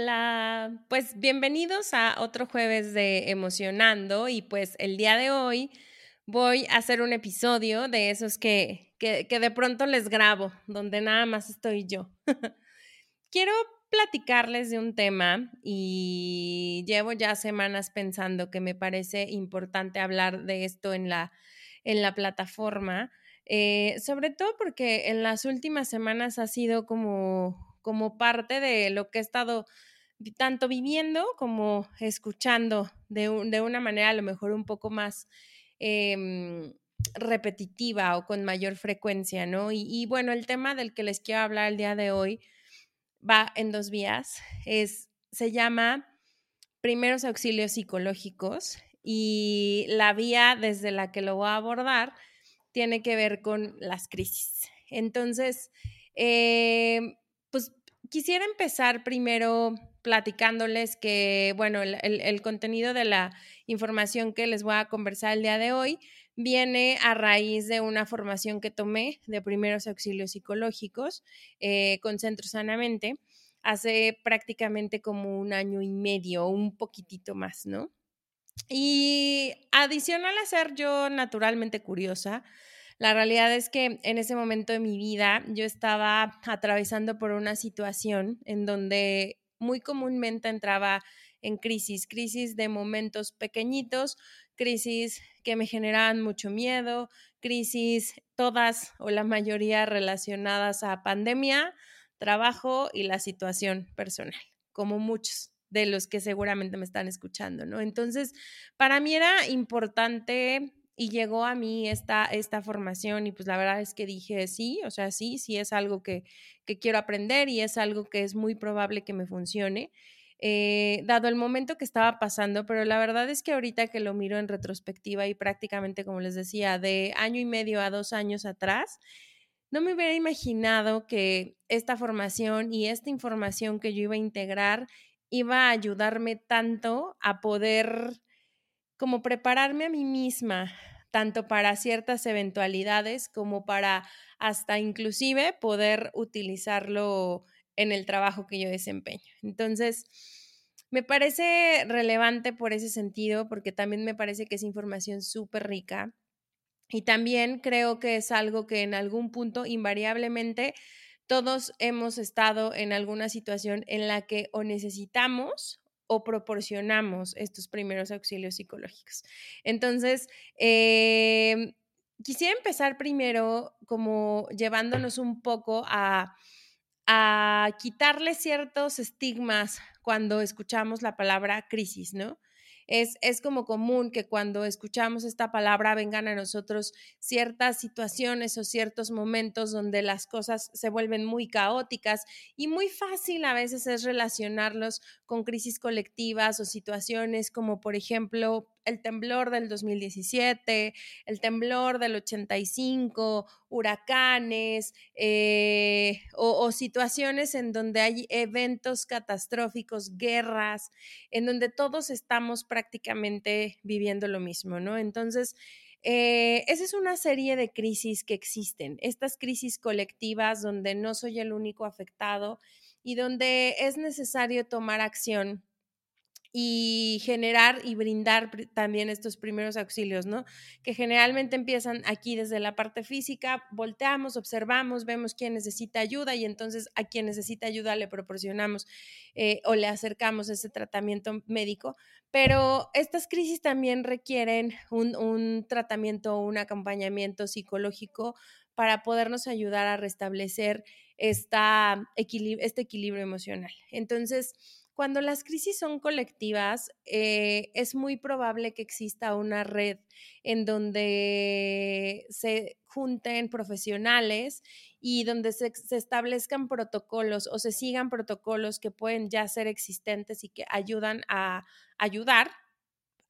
Hola, pues bienvenidos a otro jueves de Emocionando y pues el día de hoy voy a hacer un episodio de esos que, que, de pronto les grabo, donde nada más estoy yo. Quiero platicarles de un tema y llevo ya semanas pensando que me parece importante hablar de esto en la, en la plataforma, eh, sobre todo porque en las últimas semanas ha sido como como parte de lo que he estado tanto viviendo como escuchando de, una manera a lo mejor un poco más em, repetitiva o con mayor frecuencia, ¿no? Y, bueno, el tema del que les quiero hablar el día de hoy va en dos vías. Es, se llama primeros auxilios psicológicos y la vía desde la que lo voy a abordar tiene que ver con las crisis. Entonces, eh, quisiera empezar primero platicándoles que, bueno, el, contenido de la información que les voy a conversar el día de hoy viene a raíz de una formación que tomé de primeros auxilios psicológicos eh, con Centro Sanamente hace prácticamente como un año y medio, un poquitito más, ¿no? Y adicional a ser yo naturalmente curiosa, la realidad es que en ese momento de mi vida yo estaba atravesando por una situación en donde muy comúnmente entraba en crisis, crisis de momentos pequeñitos, crisis que me generaban mucho miedo, crisis todas o la mayoría relacionadas a pandemia, trabajo y la situación personal, como muchos de los que seguramente me están escuchando, ¿no? Entonces, para mí era importante y llegó a mí esta, esta formación y pues la verdad es que dije sí, o sea, sí, sí es algo que, quiero aprender y es algo que es muy probable que me funcione. Eh, dado el momento que estaba pasando, pero la verdad es que ahorita que lo miro en retrospectiva y prácticamente, como les decía, de año y medio a dos años atrás, no me hubiera imaginado que esta formación y esta información que yo iba a integrar iba a ayudarme tanto a poder como prepararme a mí misma, tanto para ciertas eventualidades como para hasta inclusive poder utilizarlo en el trabajo que yo desempeño. Entonces, me parece relevante por ese sentido, porque también me parece que es información súper rica. Y también creo que es algo que en algún punto invariablemente todos hemos estado en alguna situación en la que o necesitamos o proporcionamos estos primeros auxilios psicológicos. Entonces, em, quisiera empezar primero como llevándonos un poco a, a quitarle ciertos estigmas cuando escuchamos la palabra crisis, ¿no? Es, como común que cuando escuchamos esta palabra vengan a nosotros ciertas situaciones o ciertos momentos donde las cosas se vuelven muy caóticas y muy fácil a veces es relacionarlos con crisis colectivas o situaciones como por ejemplo el temblor del 2017, el temblor del 85, huracanes eh, o, situaciones en donde hay eventos catastróficos, guerras, en donde todos estamos prácticamente viviendo lo mismo, ¿no? Entonces, eh, esa es una serie de crisis que existen, estas crisis colectivas donde no soy el único afectado y donde es necesario tomar acción y generar y brindar también estos primeros auxilios, ¿no? Que generalmente empiezan aquí desde la parte física, volteamos, observamos, vemos quién necesita ayuda y entonces a quien necesita ayuda le proporcionamos eh, o le acercamos ese tratamiento médico. Pero estas crisis también requieren un, un tratamiento, un acompañamiento psicológico para podernos ayudar a restablecer esta este equilibrio emocional. Entonces, cuando las crisis son colectivas, eh, es muy probable que exista una red en donde se junten profesionales y donde se, establezcan protocolos o se sigan protocolos que pueden ya ser existentes y que ayudan a ayudar,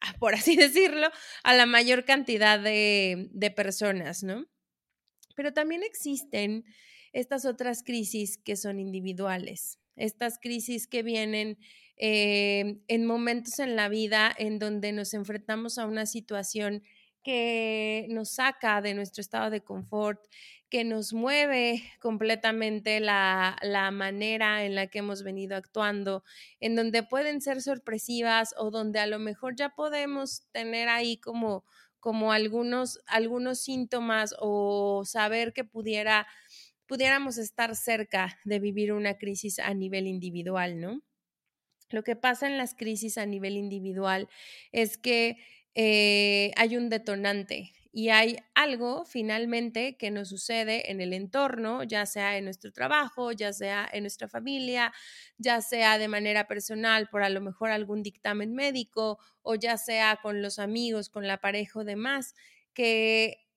por así decirlo, a la mayor cantidad de, de personas, ¿no? Pero también existen estas otras crisis que son individuales, estas crisis que vienen eh, en momentos en la vida en donde nos enfrentamos a una situación que nos saca de nuestro estado de confort, que nos mueve completamente la, la, manera en la que hemos venido actuando, en donde pueden ser sorpresivas o donde a lo mejor ya podemos tener ahí como, como algunos, algunos síntomas o saber que pudiera, pudiéramos estar cerca de vivir una crisis a nivel individual, ¿no? Lo que pasa en las crisis a nivel individual es que eh, hay un detonante y hay algo finalmente que nos sucede en el entorno, ya sea en nuestro trabajo, ya sea en nuestra familia, ya sea de manera personal por a lo mejor algún dictamen médico o ya sea con los amigos, con la pareja o demás, que,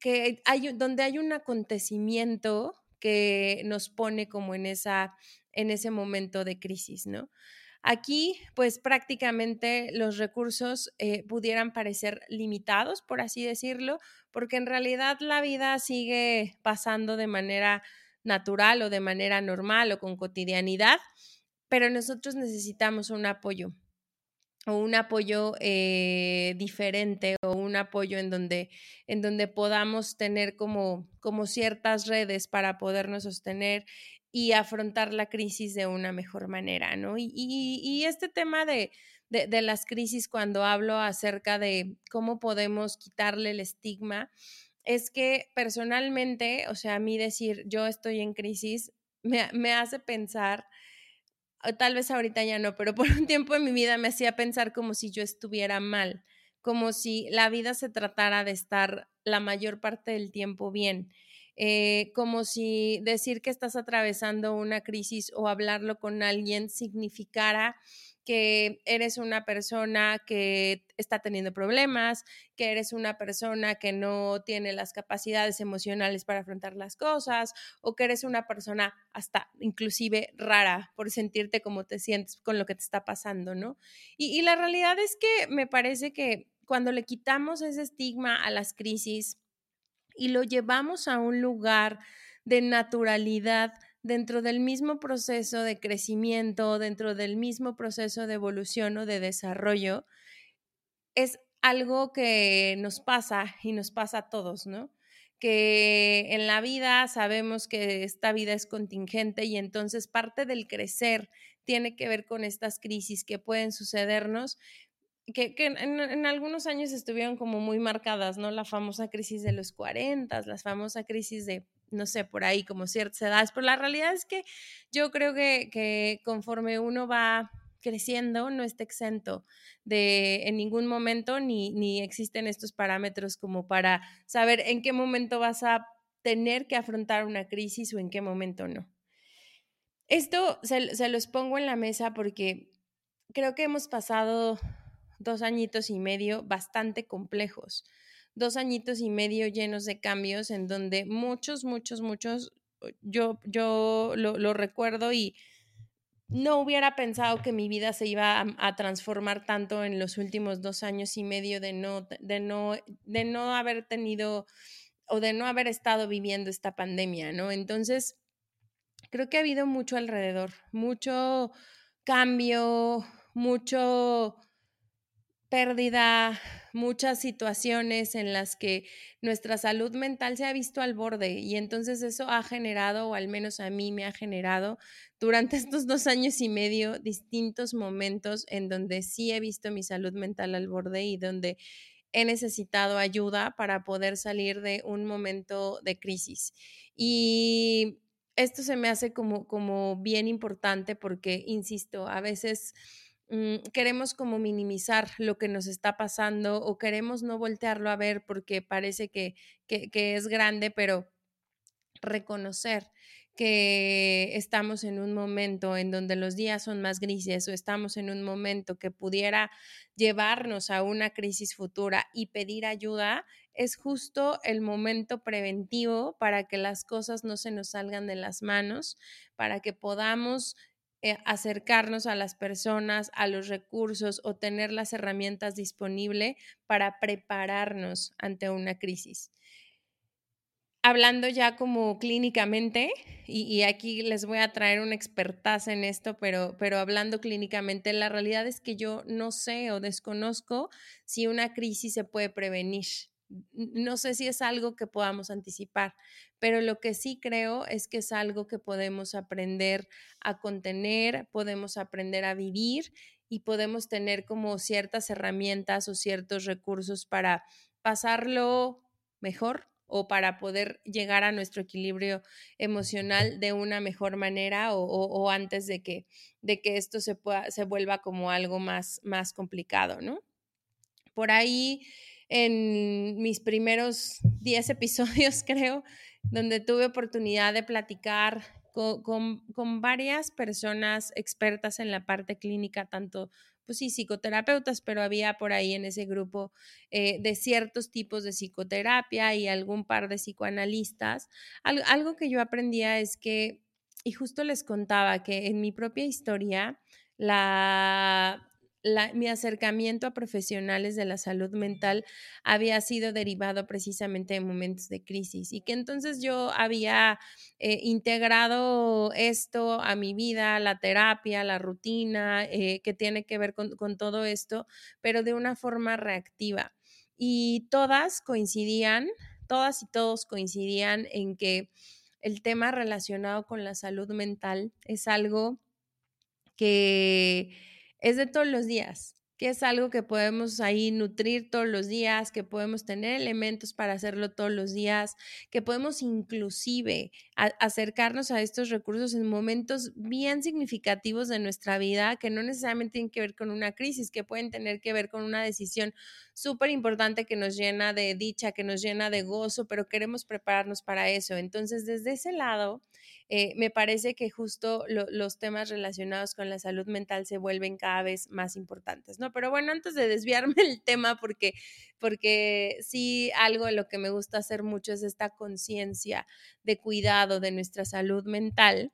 que hay, donde hay un acontecimiento que nos pone como en, esa, en ese momento de crisis, ¿no? Aquí, pues prácticamente los recursos eh, pudieran parecer limitados, por así decirlo, porque en realidad la vida sigue pasando de manera natural o de manera normal o con cotidianidad, pero nosotros necesitamos un apoyo o un apoyo eh, diferente o un apoyo en donde, en donde podamos tener como, como ciertas redes para podernos sostener y afrontar la crisis de una mejor manera, ¿no? Y, este tema de, de, las crisis, cuando hablo acerca de cómo podemos quitarle el estigma, es que personalmente, o sea, a mí decir yo estoy en crisis me, me hace pensar, tal vez ahorita ya no, pero por un tiempo en mi vida me hacía pensar como si yo estuviera mal, como si la vida se tratara de estar la mayor parte del tiempo bien. Eh, como si decir que estás atravesando una crisis o hablarlo con alguien significara que eres una persona que está teniendo problemas, que eres una persona que no tiene las capacidades emocionales para afrontar las cosas o que eres una persona hasta inclusive rara por sentirte como te sientes con lo que te está pasando, ¿no? Y, y la realidad es que me parece que cuando le quitamos ese estigma a las crisis, y lo llevamos a un lugar de naturalidad dentro del mismo proceso de crecimiento, dentro del mismo proceso de evolución o de desarrollo, es algo que nos pasa y nos pasa a todos, ¿no? Que en la vida sabemos que esta vida es contingente y entonces parte del crecer tiene que ver con estas crisis que pueden sucedernos, que, en, algunos años estuvieron como muy marcadas, ¿no? La famosa crisis de los 40, la famosa crisis de, no sé, por ahí como ciertas edades, pero la realidad es que yo creo que, que conforme uno va creciendo no está exento de en ningún momento ni, ni existen estos parámetros como para saber en qué momento vas a tener que afrontar una crisis o en qué momento no. Esto se, se los pongo en la mesa porque creo que hemos pasado dos añitos y medio bastante complejos, dos añitos y medio llenos de cambios en donde muchos, muchos, muchos, yo, yo lo, recuerdo y no hubiera pensado que mi vida se iba a, transformar tanto en los últimos dos años y medio de no, de no, de no haber tenido o de no haber estado viviendo esta pandemia, ¿no? Entonces, creo que ha habido mucho alrededor, mucho cambio, mucho pérdida, muchas situaciones en las que nuestra salud mental se ha visto al borde y entonces eso ha generado, o al menos a mí me ha generado, durante estos dos años y medio distintos momentos en donde sí he visto mi salud mental al borde y donde he necesitado ayuda para poder salir de un momento de crisis. Y esto se me hace como, como bien importante porque, insisto, a veces queremos como minimizar lo que nos está pasando o queremos no voltearlo a ver porque parece que, que, es grande, pero reconocer que estamos en un momento en donde los días son más grises o estamos en un momento que pudiera llevarnos a una crisis futura y pedir ayuda, es justo el momento preventivo para que las cosas no se nos salgan de las manos, para que podamos eh, acercarnos a las personas, a los recursos o tener las herramientas disponibles para prepararnos ante una crisis hablando ya como clínicamente, y, aquí les voy a traer una expertaza en esto, pero, pero hablando clínicamente, la realidad es que yo no sé o desconozco si una crisis se puede prevenir. No sé si es algo que podamos anticipar, pero lo que sí creo es que es algo que podemos aprender a contener, podemos aprender a vivir y podemos tener como ciertas herramientas o ciertos recursos para pasarlo mejor o para poder llegar a nuestro equilibrio emocional de una mejor manera o, antes de que, de que esto se, pueda, se vuelva como algo más, más complicado, ¿no? Por ahí en mis primeros 10 episodios, creo, donde tuve oportunidad de platicar con, con, varias personas expertas en la parte clínica, tanto pues sí, psicoterapeutas, pero había por ahí en ese grupo eh, de ciertos tipos de psicoterapia y algún par de psicoanalistas. algo que yo aprendía es que, y justo les contaba que en mi propia historia, la mi acercamiento a profesionales de la salud mental había sido derivado precisamente de momentos de crisis y que entonces yo había eh, integrado esto a mi vida, la terapia, la rutina, eh, que tiene que ver con, con todo esto, pero de una forma reactiva. Y todas coincidían, todas y todos coincidían en que el tema relacionado con la salud mental es algo que es de todos los días, que es algo que podemos ahí nutrir todos los días, que podemos tener elementos para hacerlo todos los días, que podemos inclusive acercarnos a estos recursos en momentos bien significativos de nuestra vida, que no necesariamente tienen que ver con una crisis, que pueden tener que ver con una decisión súper importante que nos llena de dicha, que nos llena de gozo, pero queremos prepararnos para eso. Entonces, desde ese lado, eh, me parece que justo los temas relacionados con la salud mental se vuelven cada vez más importantes, ¿no? Pero bueno, antes de desviarme el tema, porque, porque sí, algo de lo que me gusta hacer mucho es esta conciencia de cuidado de nuestra salud mental.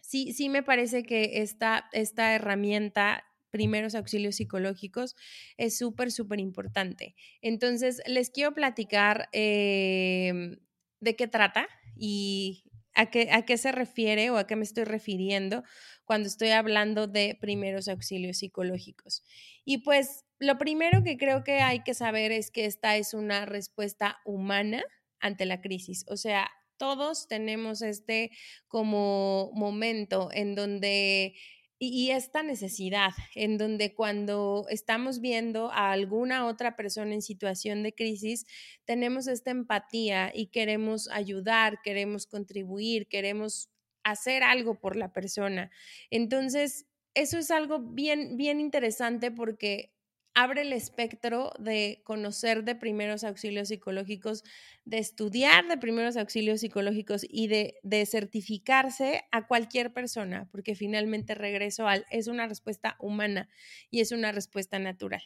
Sí, sí me parece que esta, esta herramienta primeros auxilios psicológicos es súper, súper importante. Entonces, les quiero platicar em, de qué trata y ¿A qué, ¿A qué se refiere o a qué me estoy refiriendo cuando estoy hablando de primeros auxilios psicológicos? Y pues lo primero que creo que hay que saber es que esta es una respuesta humana ante la crisis. O sea, todos tenemos este como momento en donde y, esta necesidad en donde cuando estamos viendo a alguna otra persona en situación de crisis, tenemos esta empatía y queremos ayudar, queremos contribuir, queremos hacer algo por la persona. Entonces, eso es algo bien, bien interesante porque abre el espectro de conocer de primeros auxilios psicológicos, de estudiar de primeros auxilios psicológicos y de, certificarse a cualquier persona, porque finalmente regreso al, es una respuesta humana y es una respuesta natural.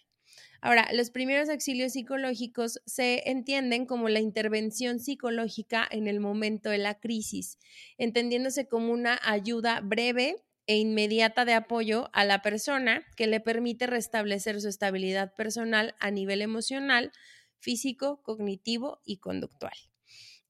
Ahora, los primeros auxilios psicológicos se entienden como la intervención psicológica en el momento de la crisis, entendiéndose como una ayuda breve e inmediata de apoyo a la persona que le permite restablecer su estabilidad personal a nivel emocional, físico, cognitivo y conductual.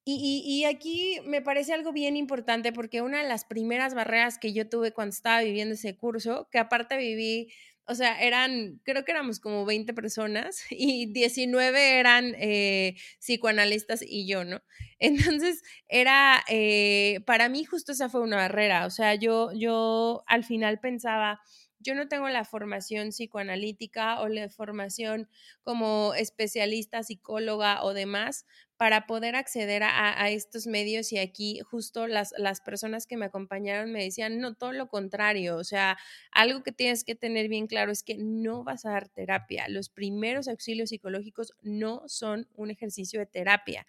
Y, y, aquí me parece algo bien importante porque una de las primeras barreras que yo tuve cuando estaba viviendo ese curso, que aparte viví o sea, eran, creo que éramos como 20 personas y 19 eran eh, psicoanalistas y yo, ¿no? Entonces, era, eh, para mí justo esa fue una barrera, o sea, yo, yo al final pensaba, yo no tengo la formación psicoanalítica o la formación como especialista, psicóloga o demás para poder acceder a, estos medios y aquí justo las, personas que me acompañaron me decían, no, todo lo contrario, o sea, algo que tienes que tener bien claro claro es que no vas a dar terapia. Los primeros auxilios psicológicos no son un ejercicio de terapia.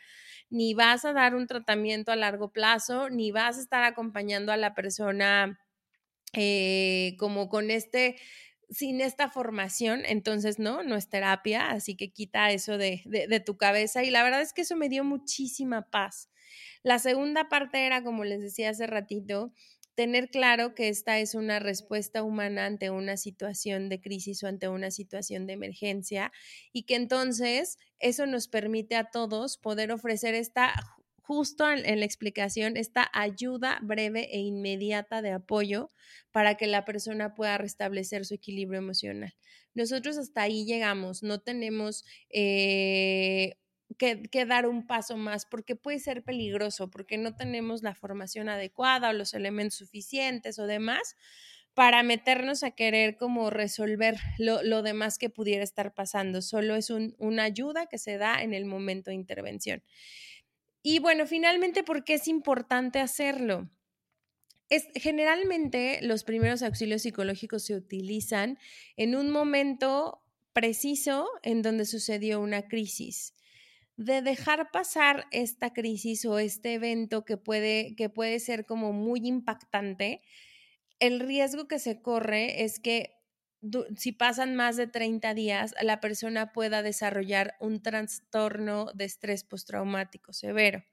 Ni vas a dar un tratamiento a largo plazo, ni vas a estar acompañando a la persona eh, como con este sin esta formación, entonces no, no es terapia, así que quita eso de, de, tu cabeza y la verdad es que eso me dio muchísima paz. La segunda parte era, como les decía hace ratito, tener claro que esta es una respuesta humana ante una situación de crisis o ante una situación de emergencia y que entonces eso nos permite a todos poder ofrecer esta justo en, la explicación esta ayuda breve e inmediata de apoyo para que la persona pueda restablecer su equilibrio emocional. Nosotros hasta ahí llegamos, no tenemos eh, que, que, dar un paso más porque puede ser peligroso, porque no tenemos la formación adecuada o los elementos suficientes o demás para meternos a querer como resolver lo, lo demás que pudiera estar pasando. Solo es un, una ayuda que se da en el momento de intervención. Y bueno, finalmente, ¿por qué es importante hacerlo? Es, generalmente los primeros auxilios psicológicos se utilizan en un momento preciso en donde sucedió una crisis. De dejar pasar esta crisis o este evento que puede, que puede ser como muy impactante, el riesgo que se corre es que si pasan más de 30 días, la persona pueda desarrollar un trastorno de estrés postraumático severo,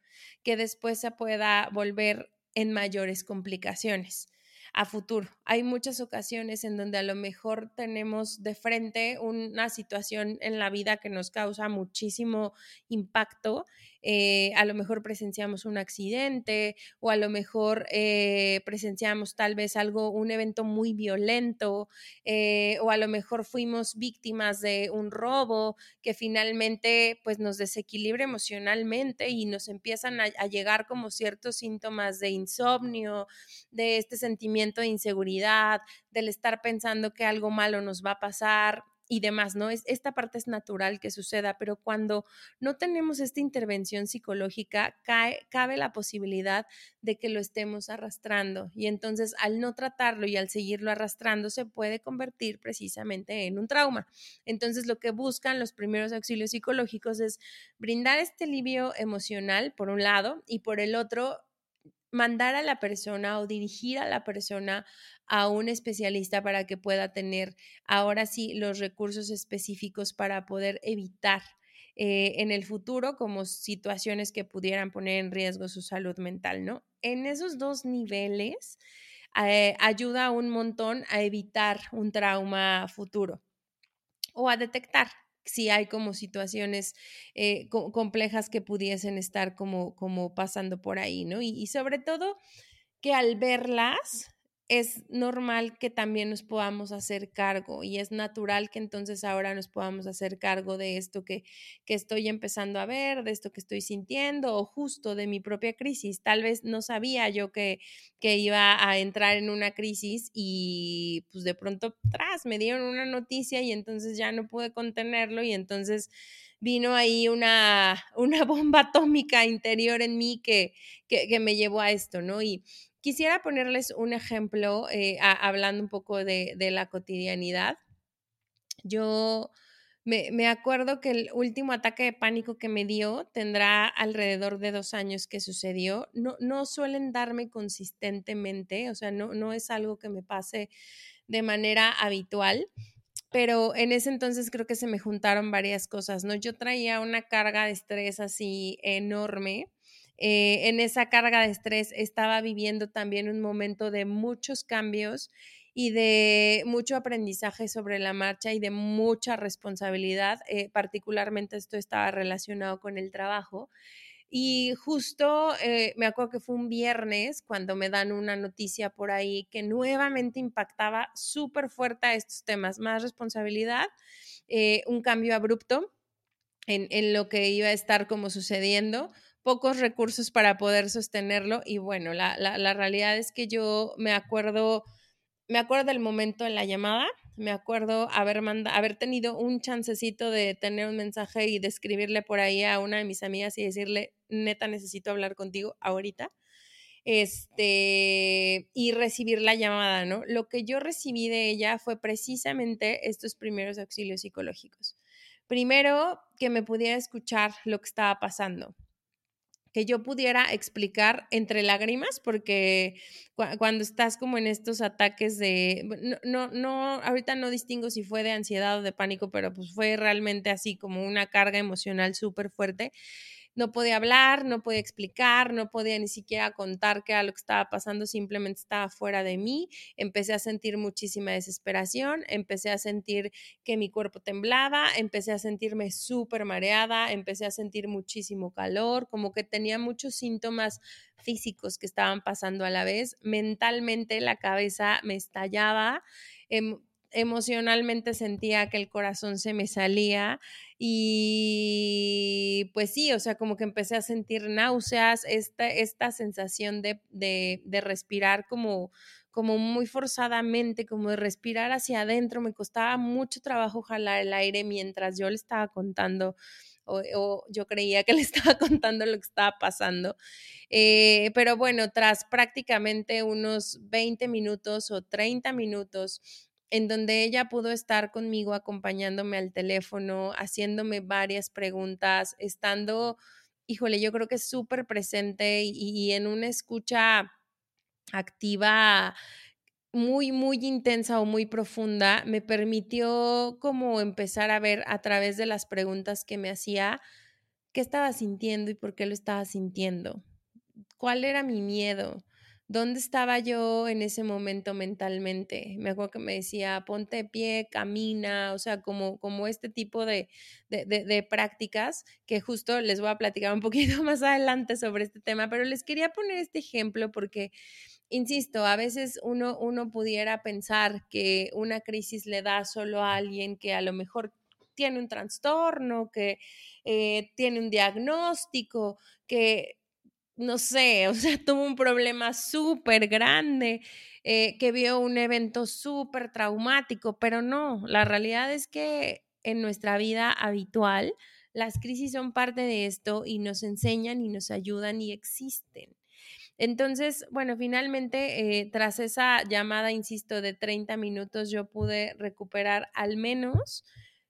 que después se pueda volver en mayores complicaciones a futuro. Hay muchas ocasiones en donde a lo mejor tenemos de frente una situación en la vida que nos causa muchísimo impacto. Eh, a lo mejor presenciamos un accidente o a lo mejor eh, presenciamos tal vez algo, un evento muy violento eh, o a lo mejor fuimos víctimas de un robo que finalmente pues nos desequilibra emocionalmente y nos empiezan a llegar como ciertos síntomas de insomnio, de este sentimiento de inseguridad, del estar pensando que algo malo nos va a pasar y demás, ¿no? Es, esta parte es natural que suceda, pero cuando no tenemos esta intervención psicológica, cae, cabe la posibilidad de que lo estemos arrastrando y entonces al no tratarlo y al seguirlo arrastrando se puede convertir precisamente en un trauma. Entonces lo que buscan los primeros auxilios psicológicos es brindar este alivio emocional por un lado y por el otro mandar a la persona o dirigir a la persona a un especialista para que pueda tener ahora sí los recursos específicos para poder evitar eh, en el futuro como situaciones que pudieran poner en riesgo su salud mental, ¿no? En esos dos niveles eh, ayuda un montón a evitar un trauma futuro o a detectar si hay como situaciones eh, complejas que pudiesen estar como, como pasando por ahí, ¿no? y sobre todo que al verlas es normal que también nos podamos hacer cargo y es natural que entonces ahora nos podamos hacer cargo de esto que, que, estoy empezando a ver, de esto que estoy sintiendo o justo de mi propia crisis. Tal vez no sabía yo que, que iba a entrar en una crisis y pues de pronto tras me dieron una noticia y entonces ya no pude contenerlo y entonces vino ahí una, una bomba atómica interior en mí que, que, que me llevó a esto, ¿no? Y Quisiera ponerles un ejemplo, eh, hablando un poco de, la cotidianidad. Yo me, acuerdo que el último ataque de pánico que me dio tendrá alrededor de dos años que sucedió. No, no suelen darme consistentemente, o sea, no, no es algo que me pase de manera habitual, pero en ese entonces creo que se me juntaron varias cosas, ¿no? Yo traía una carga de estrés así enorme eh, en esa carga de estrés estaba viviendo también un momento de muchos cambios y de mucho aprendizaje sobre la marcha y de mucha responsabilidad. Eh, particularmente esto estaba relacionado con el trabajo. Y justo eh, me acuerdo que fue un viernes cuando me dan una noticia por ahí que nuevamente impactaba súper fuerte a estos temas, más responsabilidad, un cambio abrupto en, en, lo que iba a estar como sucediendo, pocos recursos para poder sostenerlo y bueno, la, la, realidad es que yo me acuerdo, me acuerdo del momento de la llamada, me acuerdo haber, manda, haber tenido un chancecito de tener un mensaje y de escribirle por ahí a una de mis amigas y decirle, neta, necesito hablar contigo ahorita. este, y recibir la llamada, ¿no? Lo que yo recibí de ella fue precisamente estos primeros auxilios psicológicos. Primero, que me pudiera escuchar lo que estaba pasando que yo pudiera explicar entre lágrimas, porque cuando estás como en estos ataques de, no, no, no, ahorita no distingo si fue de ansiedad o de pánico, pero pues fue realmente así como una carga emocional súper fuerte no podía hablar, no podía explicar, no podía ni siquiera contar qué era lo que estaba pasando, simplemente estaba fuera de mí. Empecé a sentir muchísima desesperación, empecé a sentir que mi cuerpo temblaba, empecé a sentirme súper mareada, empecé a sentir muchísimo calor, como que tenía muchos síntomas físicos que estaban pasando a la vez. Mentalmente la cabeza me estallaba. Em, emocionalmente sentía que el corazón se me salía y pues sí, o sea, como que empecé a sentir náuseas, esta, esta sensación de, de, respirar como, como muy forzadamente, como de respirar hacia adentro, me costaba mucho trabajo jalar el aire mientras yo le estaba contando o, yo creía que le estaba contando lo que estaba pasando. Eh, pero bueno, tras prácticamente unos 20 minutos o 30 minutos en donde ella pudo estar conmigo acompañándome al teléfono, haciéndome varias preguntas, estando, híjole, yo creo que súper presente y, en una escucha activa muy, muy intensa o muy profunda, me permitió como empezar a ver a través de las preguntas que me hacía qué estaba sintiendo y por qué lo estaba sintiendo, cuál era mi miedo, ¿Dónde estaba yo en ese momento mentalmente? Me acuerdo que me decía, ponte de pie, camina, o sea, como, como este tipo de, de, prácticas que justo les voy a platicar un poquito más adelante sobre este tema, pero les quería poner este ejemplo porque, insisto, a veces uno, uno pudiera pensar que una crisis le da solo a alguien que a lo mejor tiene un trastorno, que eh, tiene un diagnóstico, que no sé, o sea, tuvo un problema súper grande, eh, que vio un evento súper traumático, pero no, la realidad es que en nuestra vida habitual las crisis son parte de esto y nos enseñan y nos ayudan y existen. Entonces, bueno, finalmente, eh, tras esa llamada, insisto, de 30 minutos, yo pude recuperar al menos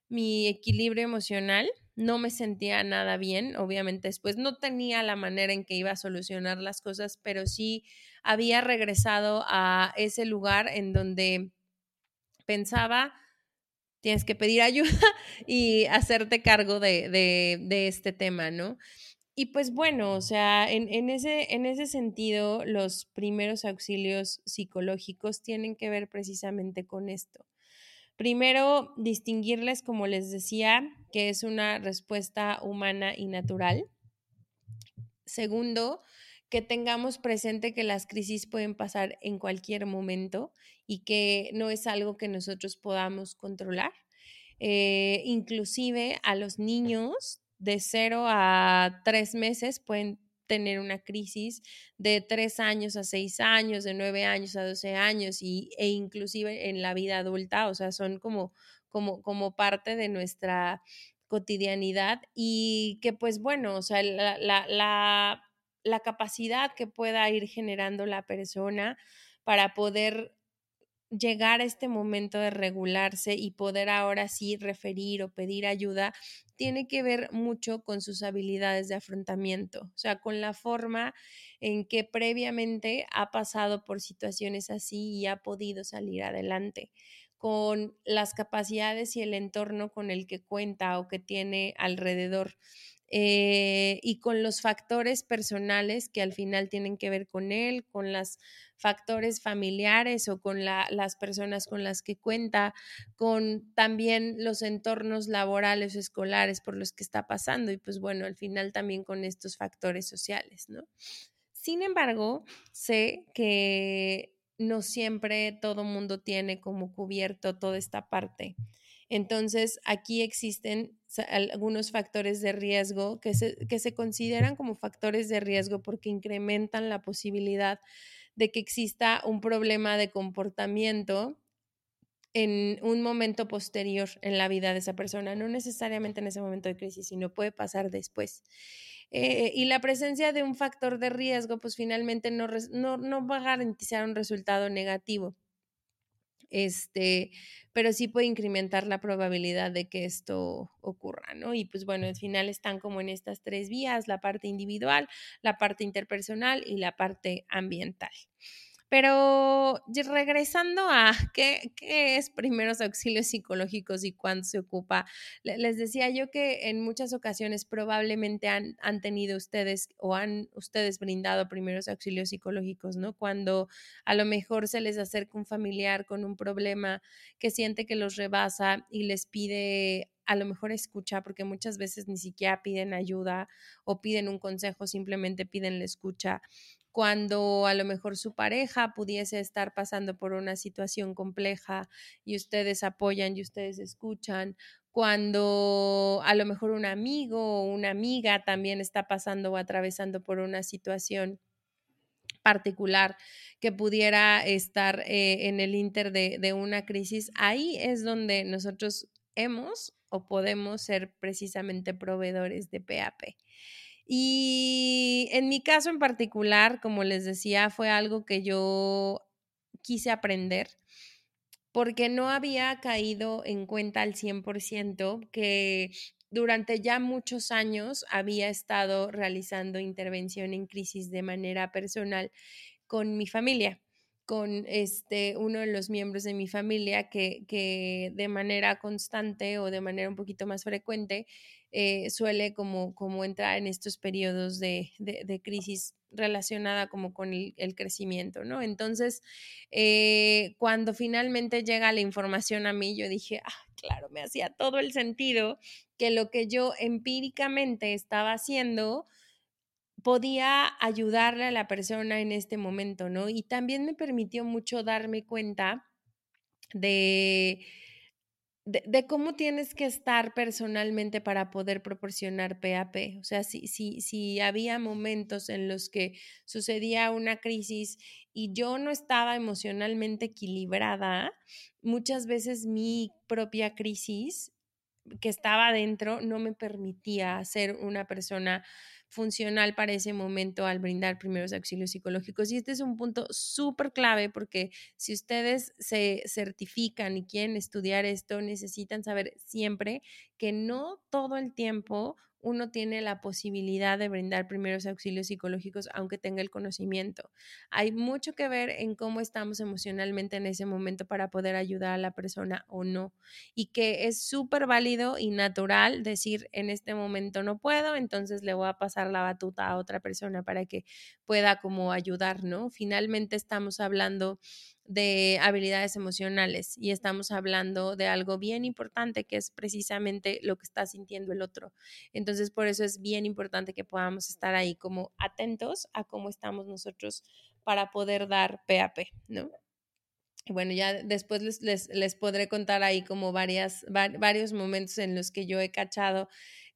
mi equilibrio emocional no me sentía nada bien, obviamente después no tenía la manera en que iba a solucionar las cosas, pero sí había regresado a ese lugar en donde pensaba, tienes que pedir ayuda y hacerte cargo de, este tema, ¿no? Y pues bueno, o sea, en, en, ese, en ese sentido, los primeros auxilios psicológicos tienen que ver precisamente con esto. Primero, distinguirles, como les decía, que es una respuesta humana y natural. Segundo, que tengamos presente que las crisis pueden pasar en cualquier momento y que no es algo que nosotros podamos controlar. Eh, inclusive a los niños de 0 a 3 meses pueden tener una crisis de tres años a seis años, de nueve años a doce años y, e inclusive en la vida adulta, o sea, son como, como, como parte de nuestra cotidianidad y que pues bueno, o sea, la, la, la, la capacidad que pueda ir generando la persona para poder llegar a este momento de regularse y poder ahora sí referir o pedir ayuda tiene que ver mucho con sus habilidades de afrontamiento, o sea, con la forma en que previamente ha pasado por situaciones así y ha podido salir adelante con las capacidades y el entorno con el que cuenta o que tiene alrededor. Eh, y con los factores personales que al final tienen que ver con él, con los factores familiares o con las personas con las que cuenta, con también los entornos laborales o escolares por los que está pasando y pues bueno, al final también con estos factores sociales, ¿no? Sin embargo, sé que no siempre todo mundo tiene como cubierto toda esta parte. Entonces, aquí existen algunos factores de riesgo que se, que se consideran como factores de riesgo porque incrementan la posibilidad de que exista un problema de comportamiento en un momento posterior en la vida de esa persona, no necesariamente en ese momento de crisis, sino puede pasar después. Eh, y la presencia de un factor de riesgo, pues finalmente no, no, no va a garantizar un resultado negativo este, pero sí puede incrementar la probabilidad de que esto ocurra, ¿no? Y pues bueno, al final están como en estas tres vías, la parte individual, la parte interpersonal y la parte ambiental. Pero regresando a qué, es primeros auxilios psicológicos y cuándo se ocupa, les decía yo que en muchas ocasiones probablemente han, han tenido ustedes o han ustedes brindado primeros auxilios psicológicos, ¿no? Cuando a lo mejor se les acerca un familiar con un problema que siente que los rebasa y les pide a lo mejor escucha, porque muchas veces ni siquiera piden ayuda o piden un consejo, simplemente piden la escucha cuando a lo mejor su pareja pudiese estar pasando por una situación compleja y ustedes apoyan y ustedes escuchan, cuando a lo mejor un amigo o una amiga también está pasando o atravesando por una situación particular que pudiera estar eh, en el inter de, de una crisis, ahí es donde nosotros hemos o podemos ser precisamente proveedores de PAP. Y en mi caso en particular, como les decía, fue algo que yo quise aprender porque no había caído en cuenta al 100% que durante ya muchos años había estado realizando intervención en crisis de manera personal con mi familia con este, uno de los miembros de mi familia que, que de manera constante o de manera un poquito más frecuente eh, suele como, como entrar en estos periodos de, de, crisis relacionada como con el, crecimiento, ¿no? Entonces, eh, cuando finalmente llega la información a mí, yo dije, ah, claro, me hacía todo el sentido que lo que yo empíricamente estaba haciendo podía ayudarle a la persona en este momento, ¿no? Y también me permitió mucho darme cuenta de de, cómo tienes que estar personalmente para poder proporcionar PAP. O sea, si, si, si había momentos en los que sucedía una crisis y yo no estaba emocionalmente equilibrada, muchas veces mi propia crisis que estaba dentro no me permitía ser una persona funcional para ese momento al brindar primeros auxilios psicológicos. Y este es un punto súper clave porque si ustedes se certifican y quieren estudiar esto, necesitan saber siempre que no todo el tiempo uno tiene la posibilidad de brindar primeros auxilios psicológicos aunque tenga el conocimiento. Hay mucho que ver en cómo estamos emocionalmente en ese momento para poder ayudar a la persona o no. Y que es súper válido y natural decir en este momento no puedo, entonces le voy a pasar la batuta a otra persona para que pueda como ayudar, ¿no? Finalmente estamos hablando de habilidades emocionales y estamos hablando de algo bien importante que es precisamente lo que está sintiendo el otro. Entonces, por eso es bien importante que podamos estar ahí como atentos a cómo estamos nosotros para poder dar PAP, ¿no? bueno, ya después les, les, podré contar ahí como varias, varios momentos en los que yo he cachado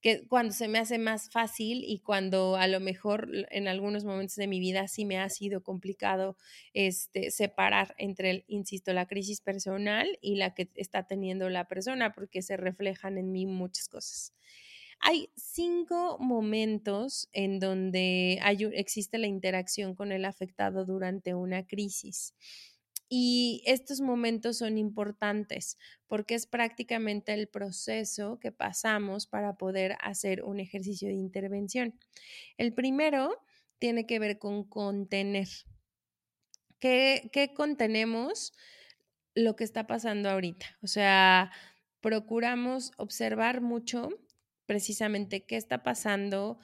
que cuando se me hace más fácil y cuando a lo mejor en algunos momentos de mi vida sí me ha sido complicado este, separar entre, insisto, la crisis personal y la que está teniendo la persona, porque se reflejan en mí muchas cosas. Hay cinco momentos en donde hay, existe la interacción con el afectado durante una crisis. Y estos momentos son importantes porque es prácticamente el proceso que pasamos para poder hacer un ejercicio de intervención. El primero tiene que ver con contener. ¿Qué, qué contenemos? Lo que está pasando ahorita. O sea, procuramos observar mucho precisamente qué está pasando,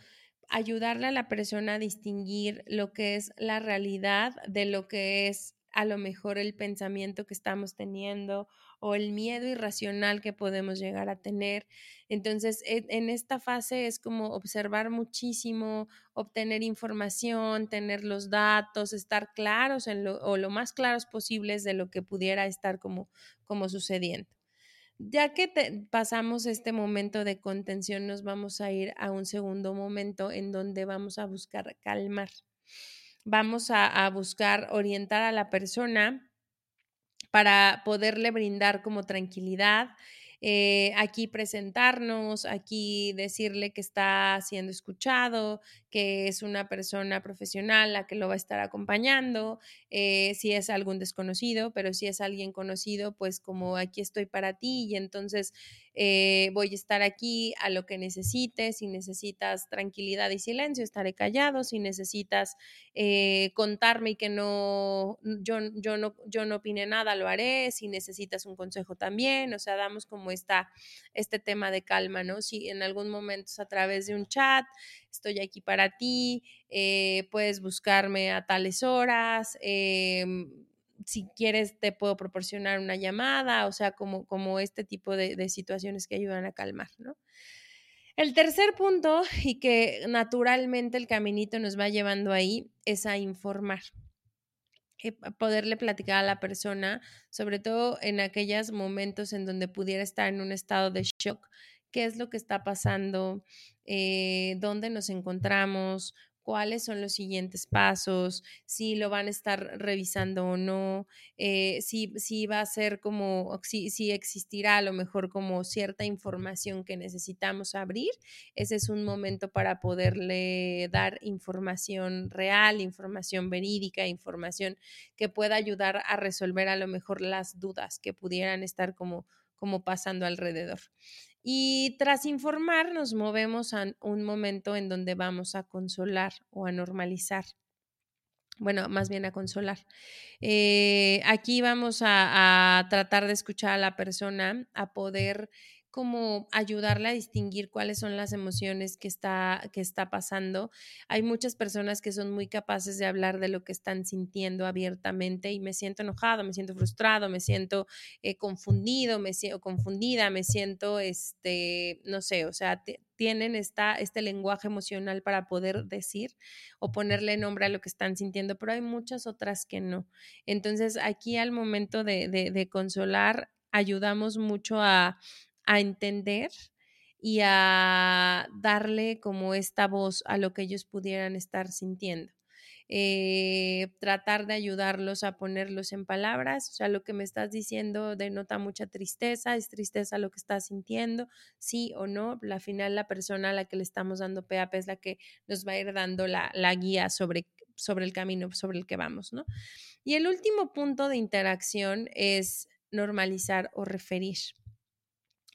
ayudarle a la persona a distinguir lo que es la realidad de lo que es a lo mejor el pensamiento que estamos teniendo o el miedo irracional que podemos llegar a tener. Entonces, e, en esta fase es como observar muchísimo, obtener información, tener los datos, estar claros en lo, o lo más claros posibles de lo que pudiera estar como, como sucediendo. Ya que pasamos este momento de contención, nos vamos a ir a un segundo momento en donde vamos a buscar calmar vamos a, buscar orientar a la persona para poderle brindar como tranquilidad, eh, aquí presentarnos, aquí decirle que está siendo escuchado, que es una persona profesional la que lo va a estar acompañando, eh, si es algún desconocido, pero si es alguien conocido, pues como aquí estoy para ti y entonces eh, voy a estar aquí a lo que necesites, si necesitas tranquilidad y silencio, estaré callado, si necesitas eh, contarme y que no yo, yo, no, yo no opine nada, lo haré, si necesitas un consejo también, o sea, damos como esta, este tema de calma, ¿no? Si en algún momento a través de un chat, estoy aquí para ti, eh, puedes buscarme a tales horas, em, si quieres te puedo proporcionar una llamada, o sea, como, como este tipo de, de situaciones que ayudan a calmar, ¿no? El tercer punto, y que naturalmente el caminito nos va llevando ahí, es a informar. Eh, poderle platicar a la persona, sobre todo en aquellos momentos en donde pudiera estar en un estado de shock, qué es lo que está pasando, eh, dónde nos encontramos, cuáles son los siguientes pasos, si lo van a estar revisando o no, eh, si, si, va a ser como, si, si existirá a lo mejor como cierta información que necesitamos abrir. Ese es un momento para poderle dar información real, información verídica, información que pueda ayudar a resolver a lo mejor las dudas que pudieran estar como, como pasando alrededor. Y tras informar, nos movemos a un momento en donde vamos a consolar o a normalizar. Bueno, más bien a consolar. Eh, aquí vamos a, a tratar de escuchar a la persona, a poder como ayudarle a distinguir cuáles son las emociones que está, que está pasando. Hay muchas personas que son muy capaces de hablar de lo que están sintiendo abiertamente y me siento enojado, me siento frustrado, me siento eh, confundido, me siento confundida, me siento, este, no sé, o sea, tienen esta, este lenguaje emocional para poder decir o ponerle nombre a lo que están sintiendo, pero hay muchas otras que no. Entonces, aquí al momento de, de consolar, ayudamos mucho a a entender y a darle como esta voz a lo que ellos pudieran estar sintiendo. Eh, tratar de ayudarlos a ponerlos en palabras, o sea, lo que me estás diciendo denota mucha tristeza, es tristeza lo que estás sintiendo, sí o no, la final la persona a la que le estamos dando PAP es la que nos va a ir dando la, la guía sobre, sobre el camino sobre el que vamos, ¿no? Y el último punto de interacción es normalizar o referir.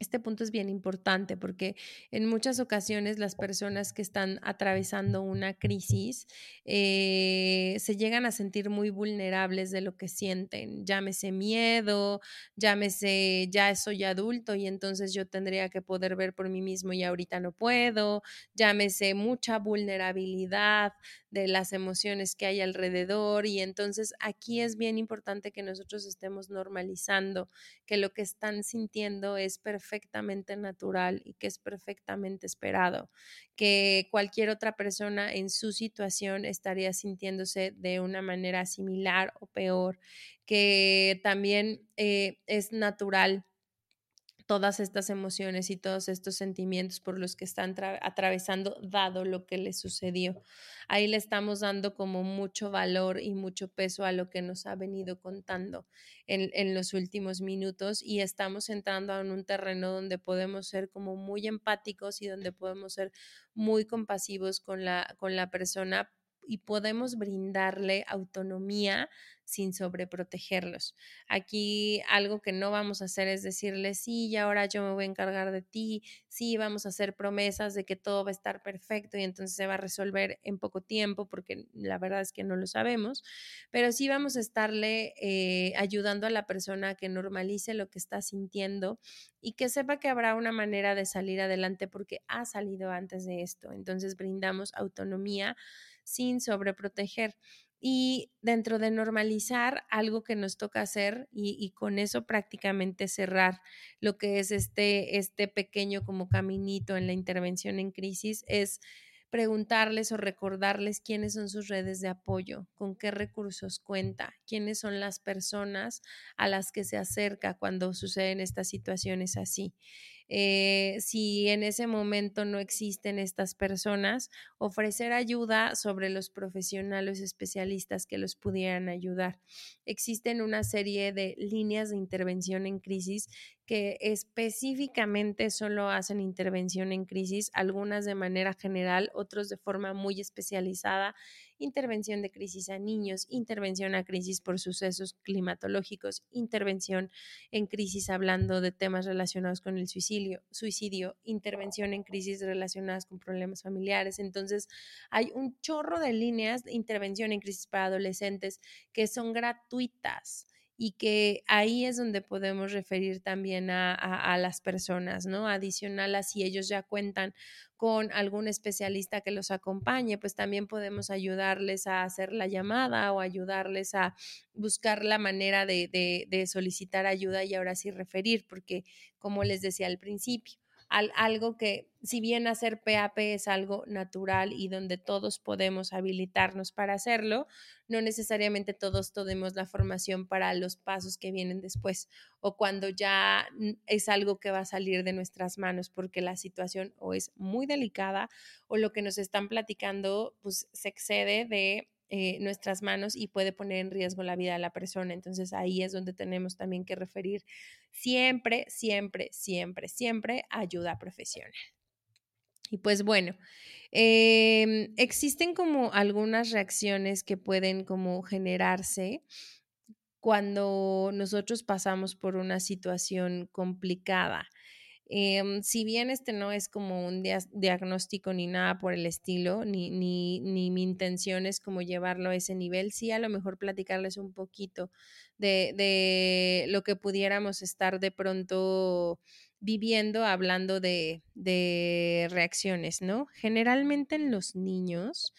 Este punto es bien importante porque en muchas ocasiones las personas que están atravesando una crisis eh, se llegan a sentir muy vulnerables de lo que sienten. Llámese miedo, llámese ya soy adulto y entonces yo tendría que poder ver por mí mismo y ahorita no puedo, llámese mucha vulnerabilidad de las emociones que hay alrededor y entonces aquí es bien importante que nosotros estemos normalizando que lo que están sintiendo es perfectamente natural y que es perfectamente esperado, que cualquier otra persona en su situación estaría sintiéndose de una manera similar o peor, que también eh, es natural todas estas emociones y todos estos sentimientos por los que están atravesando dado lo que les sucedió. Ahí le estamos dando como mucho valor y mucho peso a lo que nos ha venido contando en, en los últimos minutos y estamos entrando en un terreno donde podemos ser como muy empáticos y donde podemos ser muy compasivos con la, con la persona y podemos brindarle autonomía sin sobreprotegerlos. Aquí algo que no vamos a hacer es decirle, sí, y ahora yo me voy a encargar de ti, sí, vamos a hacer promesas de que todo va a estar perfecto y entonces se va a resolver en poco tiempo, porque la verdad es que no lo sabemos, pero sí vamos a estarle eh, ayudando a la persona a que normalice lo que está sintiendo y que sepa que habrá una manera de salir adelante porque ha salido antes de esto. Entonces brindamos autonomía sin sobreproteger y dentro de normalizar algo que nos toca hacer y, con eso prácticamente cerrar lo que es este, este pequeño como caminito en la intervención en crisis es preguntarles o recordarles quiénes son sus redes de apoyo, con qué recursos cuenta, quiénes son las personas a las que se acerca cuando suceden estas situaciones así. Eh, si en ese momento no existen estas personas, ofrecer ayuda sobre los profesionales especialistas que los pudieran ayudar. Existen una serie de líneas de intervención en crisis que específicamente solo hacen intervención en crisis, algunas de manera general, otros de forma muy especializada, intervención de crisis a niños, intervención a crisis por sucesos climatológicos, intervención en crisis hablando de temas relacionados con el suicidio, suicidio, intervención en crisis relacionadas con problemas familiares. Entonces, hay un chorro de líneas de intervención en crisis para adolescentes que son gratuitas y que ahí es donde podemos referir también a, las personas, ¿no? Adicional a si ellos ya cuentan con algún especialista que los acompañe, pues también podemos ayudarles a hacer la llamada o ayudarles a buscar la manera de, de solicitar ayuda y ahora sí referir, porque como les decía al principio, algo que, si bien hacer PAP es algo natural y donde todos podemos habilitarnos para hacerlo, no necesariamente todos tenemos la formación para los pasos que vienen después o cuando ya es algo que va a salir de nuestras manos porque la situación o es muy delicada o lo que nos están platicando pues se excede de eh, nuestras manos y puede poner en riesgo la vida de la persona. Entonces ahí es donde tenemos también que referir siempre, siempre, siempre, siempre ayuda profesional. Y pues bueno, em, existen como algunas reacciones que pueden como generarse cuando nosotros pasamos por una situación complicada. Em, si bien este no es como un diagnóstico ni nada por el estilo, ni, ni, ni, mi intención es como llevarlo a ese nivel, sí a lo mejor platicarles un poquito de, de lo que pudiéramos estar de pronto viviendo hablando de, de reacciones, ¿no? Generalmente en los niños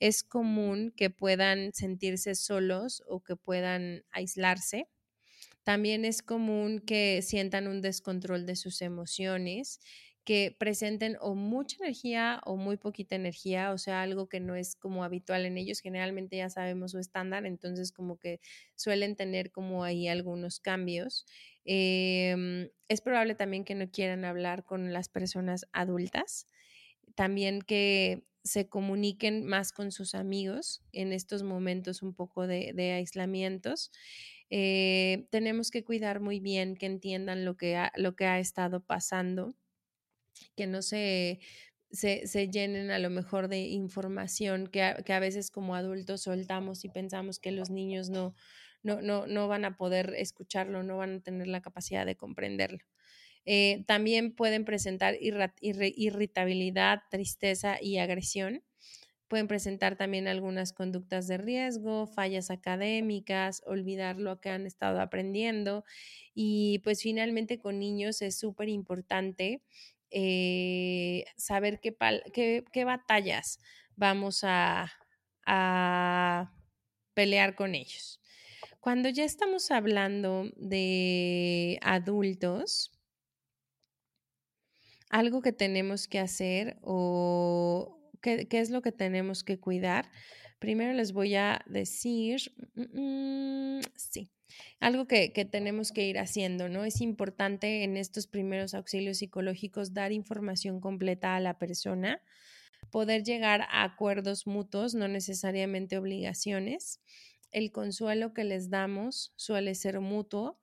es común que puedan sentirse solos o que puedan aislarse también es común que sientan un descontrol de sus emociones, que presenten o mucha energía o muy poquita energía, o sea, algo que no es como habitual en ellos. Generalmente ya sabemos su estándar, entonces como que suelen tener como ahí algunos cambios. Em, es probable también que no quieran hablar con las personas adultas. También que se comuniquen más con sus amigos en estos momentos un poco de, de aislamientos. Eh, tenemos que cuidar muy bien que entiendan lo que ha, lo que ha estado pasando, que no se, se, se, llenen a lo mejor de información que a, que a, veces como adultos soltamos y pensamos que los niños no, no, no, no van a poder escucharlo, no van a tener la capacidad de comprenderlo. Eh, también pueden presentar irritabilidad, tristeza y agresión. Pueden presentar también algunas conductas de riesgo, fallas académicas, olvidar lo que han estado aprendiendo. Y pues finalmente con niños es súper importante eh, saber qué, qué, batallas vamos a, a pelear con ellos. Cuando ya estamos hablando de adultos, algo que tenemos que hacer o ¿qué, es lo que tenemos que cuidar? Primero les voy a decir, mm, sí, algo que, que, tenemos que ir haciendo, ¿no? Es importante en estos primeros auxilios psicológicos dar información completa a la persona, poder llegar a acuerdos mutuos, no necesariamente obligaciones. El consuelo que les damos suele ser mutuo.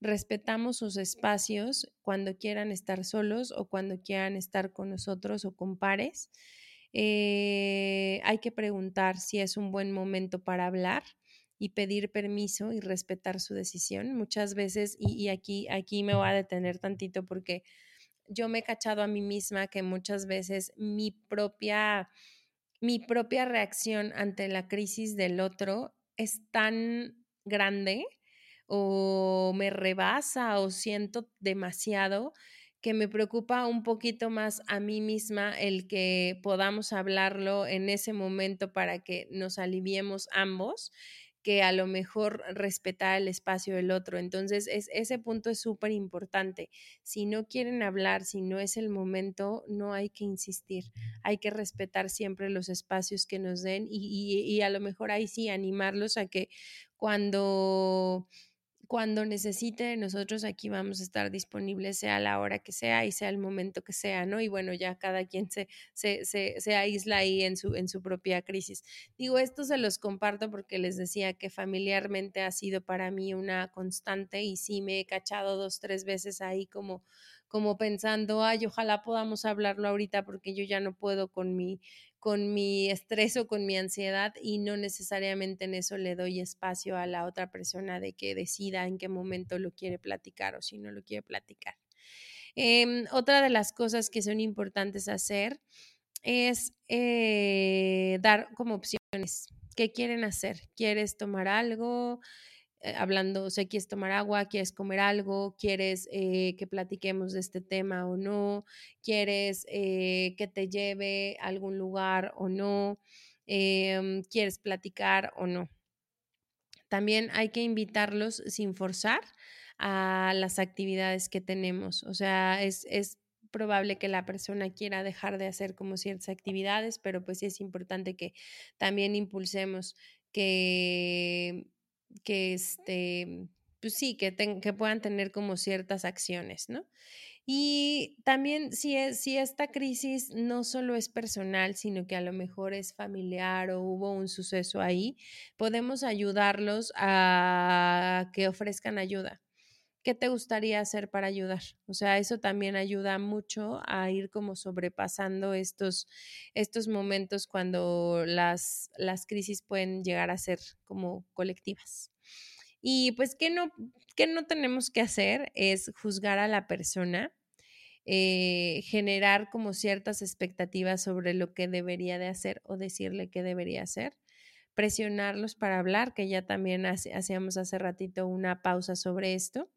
Respetamos sus espacios cuando quieran estar solos o cuando quieran estar con nosotros o con pares. Eh, hay que preguntar si es un buen momento para hablar y pedir permiso y respetar su decisión. Muchas veces, y, aquí, aquí me voy a detener tantito porque yo me he cachado a mí misma que muchas veces mi propia, mi propia reacción ante la crisis del otro es tan grande o me rebasa o siento demasiado que me preocupa un poquito más a mí misma el que podamos hablarlo en ese momento para que nos aliviemos ambos que a lo mejor respetar el espacio del otro. Entonces, es, ese punto es súper importante. Si no quieren hablar, si no es el momento, no hay que insistir. Hay que respetar siempre los espacios que nos den y, y, y a lo mejor ahí sí animarlos a que cuando cuando necesite, nosotros aquí vamos a estar disponibles, sea la hora que sea y sea el momento que sea, ¿no? Y bueno, ya cada quien se, se, se, se, aísla ahí en su, en su propia crisis. Digo, esto se los comparto porque les decía que familiarmente ha sido para mí una constante y sí me he cachado dos, tres veces ahí como como pensando, ay, ojalá podamos hablarlo ahorita porque yo ya no puedo con mi, con mi estrés o con mi ansiedad y no necesariamente en eso le doy espacio a la otra persona de que decida en qué momento lo quiere platicar o si no lo quiere platicar. Em, otra de las cosas que son importantes hacer es eh, dar como opciones. ¿Qué quieren hacer? ¿Quieres tomar algo? Eh, hablando, o sea, quieres tomar agua, quieres comer algo, quieres eh, que platiquemos de este tema o no, quieres eh, que te lleve a algún lugar o no, em, quieres platicar o no. También hay que invitarlos sin forzar a las actividades que tenemos. O sea, es, es probable que la persona quiera dejar de hacer como ciertas actividades, pero pues es importante que también impulsemos que que este, pues sí, que, que puedan tener como ciertas acciones, ¿no? Y también si, es, si esta crisis no solo es personal, sino que a lo mejor es familiar o hubo un suceso ahí, podemos ayudarlos a que ofrezcan ayuda. ¿Qué te gustaría hacer para ayudar? O sea, eso también ayuda mucho a ir como sobrepasando estos, estos momentos cuando las, las crisis pueden llegar a ser como colectivas. Y pues, ¿qué no, qué no tenemos que hacer? Es juzgar a la persona, eh, generar como ciertas expectativas sobre lo que debería de hacer o decirle que debería hacer, presionarlos para hablar, que ya también hacíamos hace ratito una pausa sobre esto,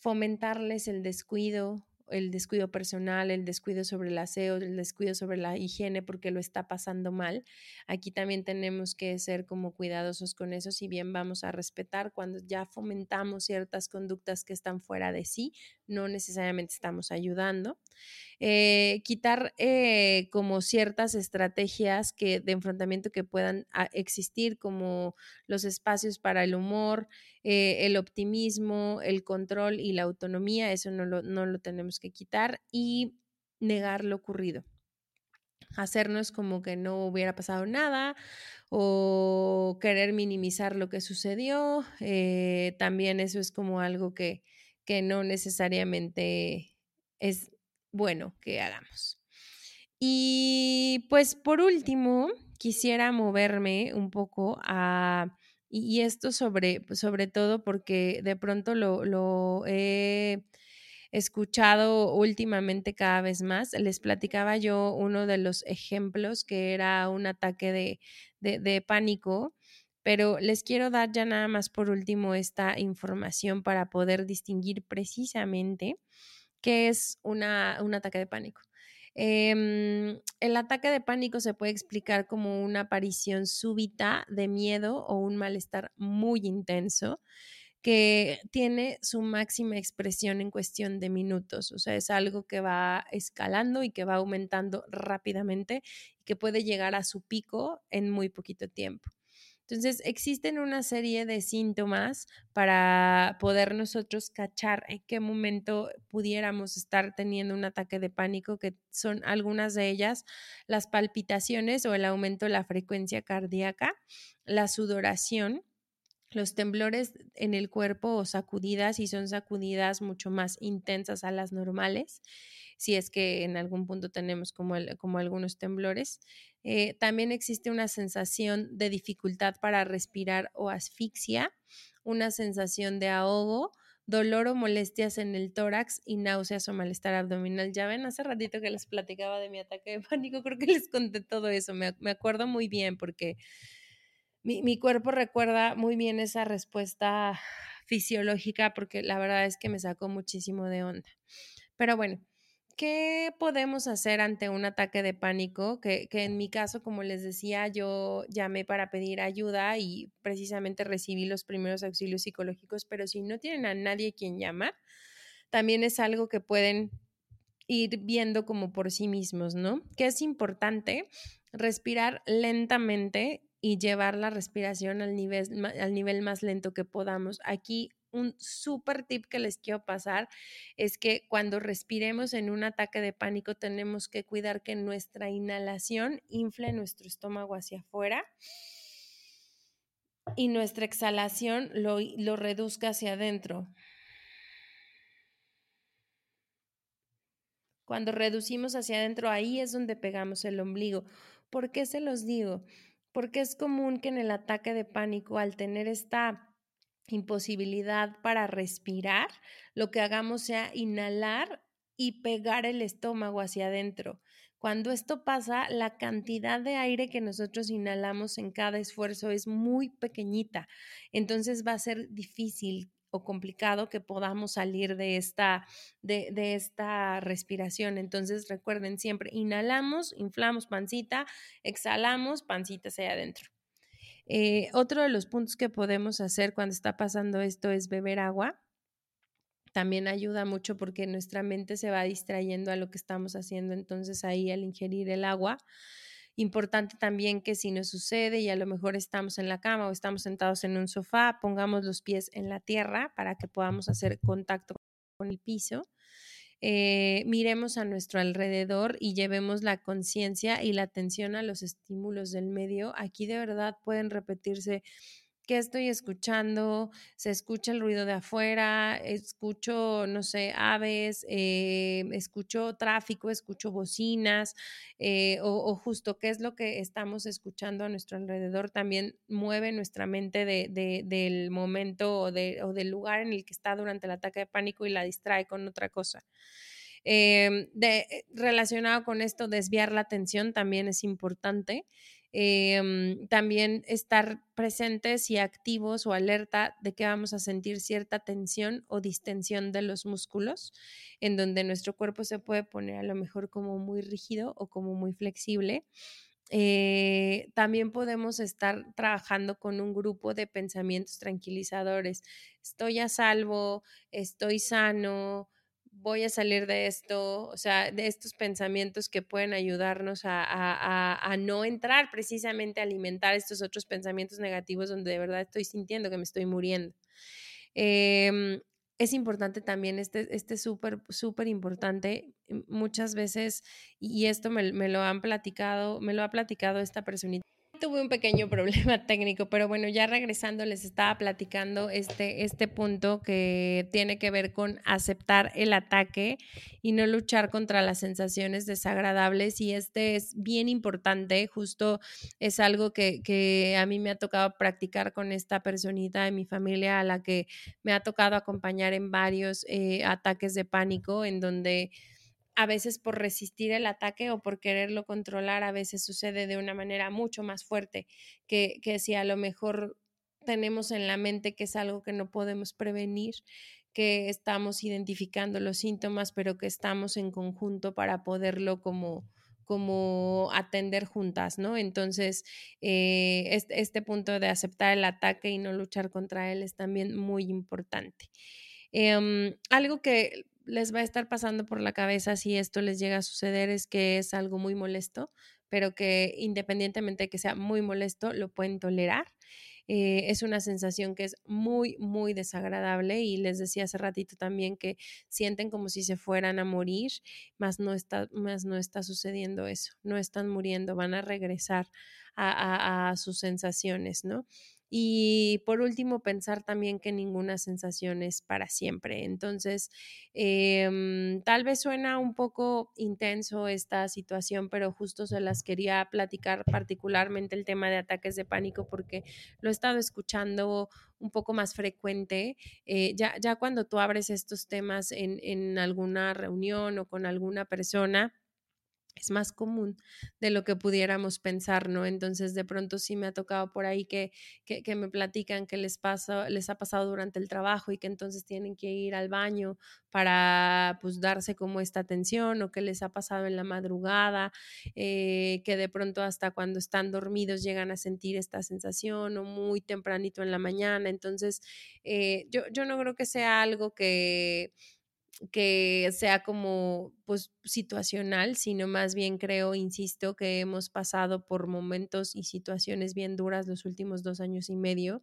fomentarles el descuido el descuido personal, el descuido sobre el aseo, el descuido sobre la higiene porque lo está pasando mal. Aquí también tenemos que ser como cuidadosos con eso, si bien vamos a respetar cuando ya fomentamos ciertas conductas que están fuera de sí, no necesariamente estamos ayudando. Eh, quitar eh, como ciertas estrategias que, de enfrentamiento que puedan ah, existir, como los espacios para el humor, eh, el optimismo, el control y la autonomía, eso no lo, no lo tenemos que quitar y negar lo ocurrido hacernos como que no hubiera pasado nada o querer minimizar lo que sucedió. también eso es como algo que, que no necesariamente es bueno que hagamos. Y pues por último, quisiera moverme un poco a, y esto sobre, sobre todo porque de pronto lo, he escuchado últimamente cada vez más. Les platicaba yo uno de los ejemplos que era un ataque de, de pánico pero les quiero dar ya nada más por último esta información para poder distinguir precisamente qué es una, un ataque de pánico. Em, el ataque de pánico se puede explicar como una aparición súbita de miedo o un malestar muy intenso que tiene su máxima expresión en cuestión de minutos. O sea, es algo que va escalando y que va aumentando rápidamente y que puede llegar a su pico en muy poquito tiempo. Entonces, existen una serie de síntomas para poder nosotros cachar en qué momento pudiéramos estar teniendo un ataque de pánico, que son algunas de ellas las palpitaciones o el aumento de la frecuencia cardíaca, la sudoración, los temblores en el cuerpo o sacudidas, y son sacudidas mucho más intensas a las normales, si es que en algún punto tenemos como, como algunos temblores. Eh, también existe una sensación de dificultad para respirar o asfixia, una sensación de ahogo, dolor o molestias en el tórax y náuseas o malestar abdominal. Ya ven, hace ratito que les platicaba de mi ataque de pánico, creo que les conté todo eso, me, acuerdo muy bien porque mi, mi, cuerpo recuerda muy bien esa respuesta fisiológica porque la verdad es que me sacó muchísimo de onda. Pero bueno, ¿qué podemos hacer ante un ataque de pánico? Que, que, en mi caso, como les decía, yo llamé para pedir ayuda y precisamente recibí los primeros auxilios psicológicos, pero si no tienen a nadie quien llamar, también es algo que pueden ir viendo como por sí mismos, ¿no? Que es importante respirar lentamente y llevar la respiración al nivel, al nivel más lento que podamos. Aquí un súper tip que les quiero pasar es que cuando respiremos en un ataque de pánico tenemos que cuidar que nuestra inhalación infle nuestro estómago hacia afuera y nuestra exhalación lo, lo reduzca hacia adentro. Cuando reducimos hacia adentro, ahí es donde pegamos el ombligo. ¿Por qué se los digo? Porque es común que en el ataque de pánico, al tener esta imposibilidad para respirar, lo que hagamos sea inhalar y pegar el estómago hacia adentro. Cuando esto pasa, la cantidad de aire que nosotros inhalamos en cada esfuerzo es muy pequeñita. Entonces va a ser difícil o complicado que podamos salir de esta, de, esta respiración. Entonces recuerden siempre, inhalamos, inflamos pancita, exhalamos, pancita hacia adentro. Eh, otro de los puntos que podemos hacer cuando está pasando esto es beber agua. También ayuda mucho porque nuestra mente se va distrayendo a lo que estamos haciendo. Entonces ahí al ingerir el agua, importante también que si nos sucede y a lo mejor estamos en la cama o estamos sentados en un sofá, pongamos los pies en la tierra para que podamos hacer contacto con el piso. Eh, miremos a nuestro alrededor y llevemos la conciencia y la atención a los estímulos del medio. Aquí de verdad pueden repetirse ¿Qué estoy escuchando? Se escucha el ruido de afuera, escucho, no sé, aves, eh, escucho tráfico, escucho bocinas, eh, o, justo qué es lo que estamos escuchando a nuestro alrededor también mueve nuestra mente del momento o, del lugar en el que está durante el ataque de pánico y la distrae con otra cosa. Em, de, relacionado con esto, desviar la atención también es importante. Em, también estar presentes y activos o alerta de que vamos a sentir cierta tensión o distensión de los músculos, en donde nuestro cuerpo se puede poner a lo mejor como muy rígido o como muy flexible. Eh, también podemos estar trabajando con un grupo de pensamientos tranquilizadores. Estoy a salvo, estoy sano, voy a salir de esto, o sea, de estos pensamientos que pueden ayudarnos a, no entrar precisamente a alimentar estos otros pensamientos negativos donde de verdad estoy sintiendo que me estoy muriendo. Em, es importante también, este, este súper, súper importante, muchas veces, y esto me, me, lo han platicado, me lo ha platicado esta personita tuve un pequeño problema técnico, pero bueno, ya regresando les estaba platicando este, este punto que tiene que ver con aceptar el ataque y no luchar contra las sensaciones desagradables. Y este es bien importante, justo es algo que, que a mí me ha tocado practicar con esta personita de mi familia a la que me ha tocado acompañar en varios eh, ataques de pánico, en donde a veces por resistir el ataque o por quererlo controlar, a veces sucede de una manera mucho más fuerte que, que si a lo mejor tenemos en la mente que es algo que no podemos prevenir, que estamos identificando los síntomas, pero que estamos en conjunto para poderlo como, como atender juntas, ¿no? Entonces, eh, este, punto de aceptar el ataque y no luchar contra él es también muy importante. Em, algo que les va a estar pasando por la cabeza si esto les llega a suceder es que es algo muy molesto, pero que independientemente de que sea muy molesto, lo pueden tolerar. Eh, es una sensación que es muy, muy desagradable y les decía hace ratito también que sienten como si se fueran a morir, más no está, más no está sucediendo eso, no están muriendo, van a regresar a, a sus sensaciones, ¿no? Y por último, pensar también que ninguna sensación es para siempre. Entonces, em, tal vez suena un poco intenso esta situación, pero justo se las quería platicar particularmente el tema de ataques de pánico porque lo he estado escuchando un poco más frecuente. Eh, ya, ya cuando tú abres estos temas en, en alguna reunión o con alguna persona, es más común de lo que pudiéramos pensar, ¿no? Entonces, de pronto sí me ha tocado por ahí que, que, me platican que les, pasa, les ha pasado durante el trabajo y que entonces tienen que ir al baño para, pues, darse como esta atención o que les ha pasado en la madrugada, eh, que de pronto hasta cuando están dormidos llegan a sentir esta sensación o muy tempranito en la mañana. Entonces, eh, yo, yo no creo que sea algo que que sea como pues situacional, sino más bien creo, insisto, que hemos pasado por momentos y situaciones bien duras los últimos dos años y medio.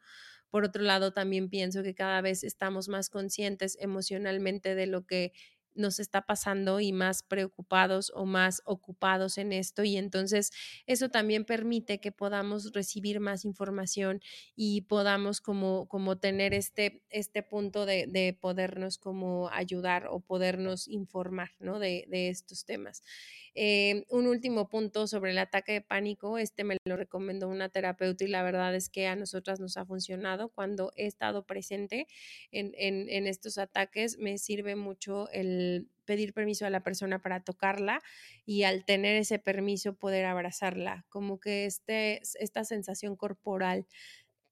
Por otro lado, también pienso que cada vez estamos más conscientes emocionalmente de lo que nos está pasando y más preocupados o más ocupados en esto y entonces eso también permite que podamos recibir más información y podamos como, como tener este, este punto de, de podernos como ayudar o podernos informar ¿no? de, de estos temas. Eh, un último punto sobre el ataque de pánico, este me lo recomendó una terapeuta y la verdad es que a nosotras nos ha funcionado cuando he estado presente en, en, en estos ataques, me sirve mucho el pedir permiso a la persona para tocarla y al tener ese permiso poder abrazarla, como que este, esta sensación corporal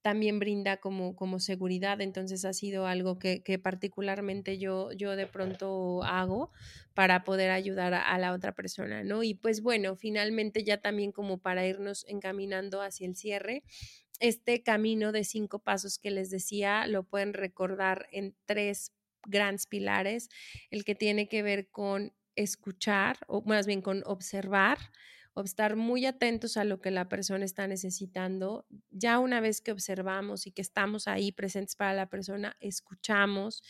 también brinda como, como seguridad. Entonces ha sido algo que, particularmente yo, yo de pronto hago para poder ayudar a, a, la otra persona, ¿no? Y pues bueno, finalmente ya también como para irnos encaminando hacia el cierre, este camino de cinco pasos que les decía lo pueden recordar en tres grandes pilares, el que tiene que ver con escuchar, o más bien con observar, estar muy atentos a lo que la persona está necesitando. Ya una vez que observamos y que estamos ahí presentes para la persona, escuchamos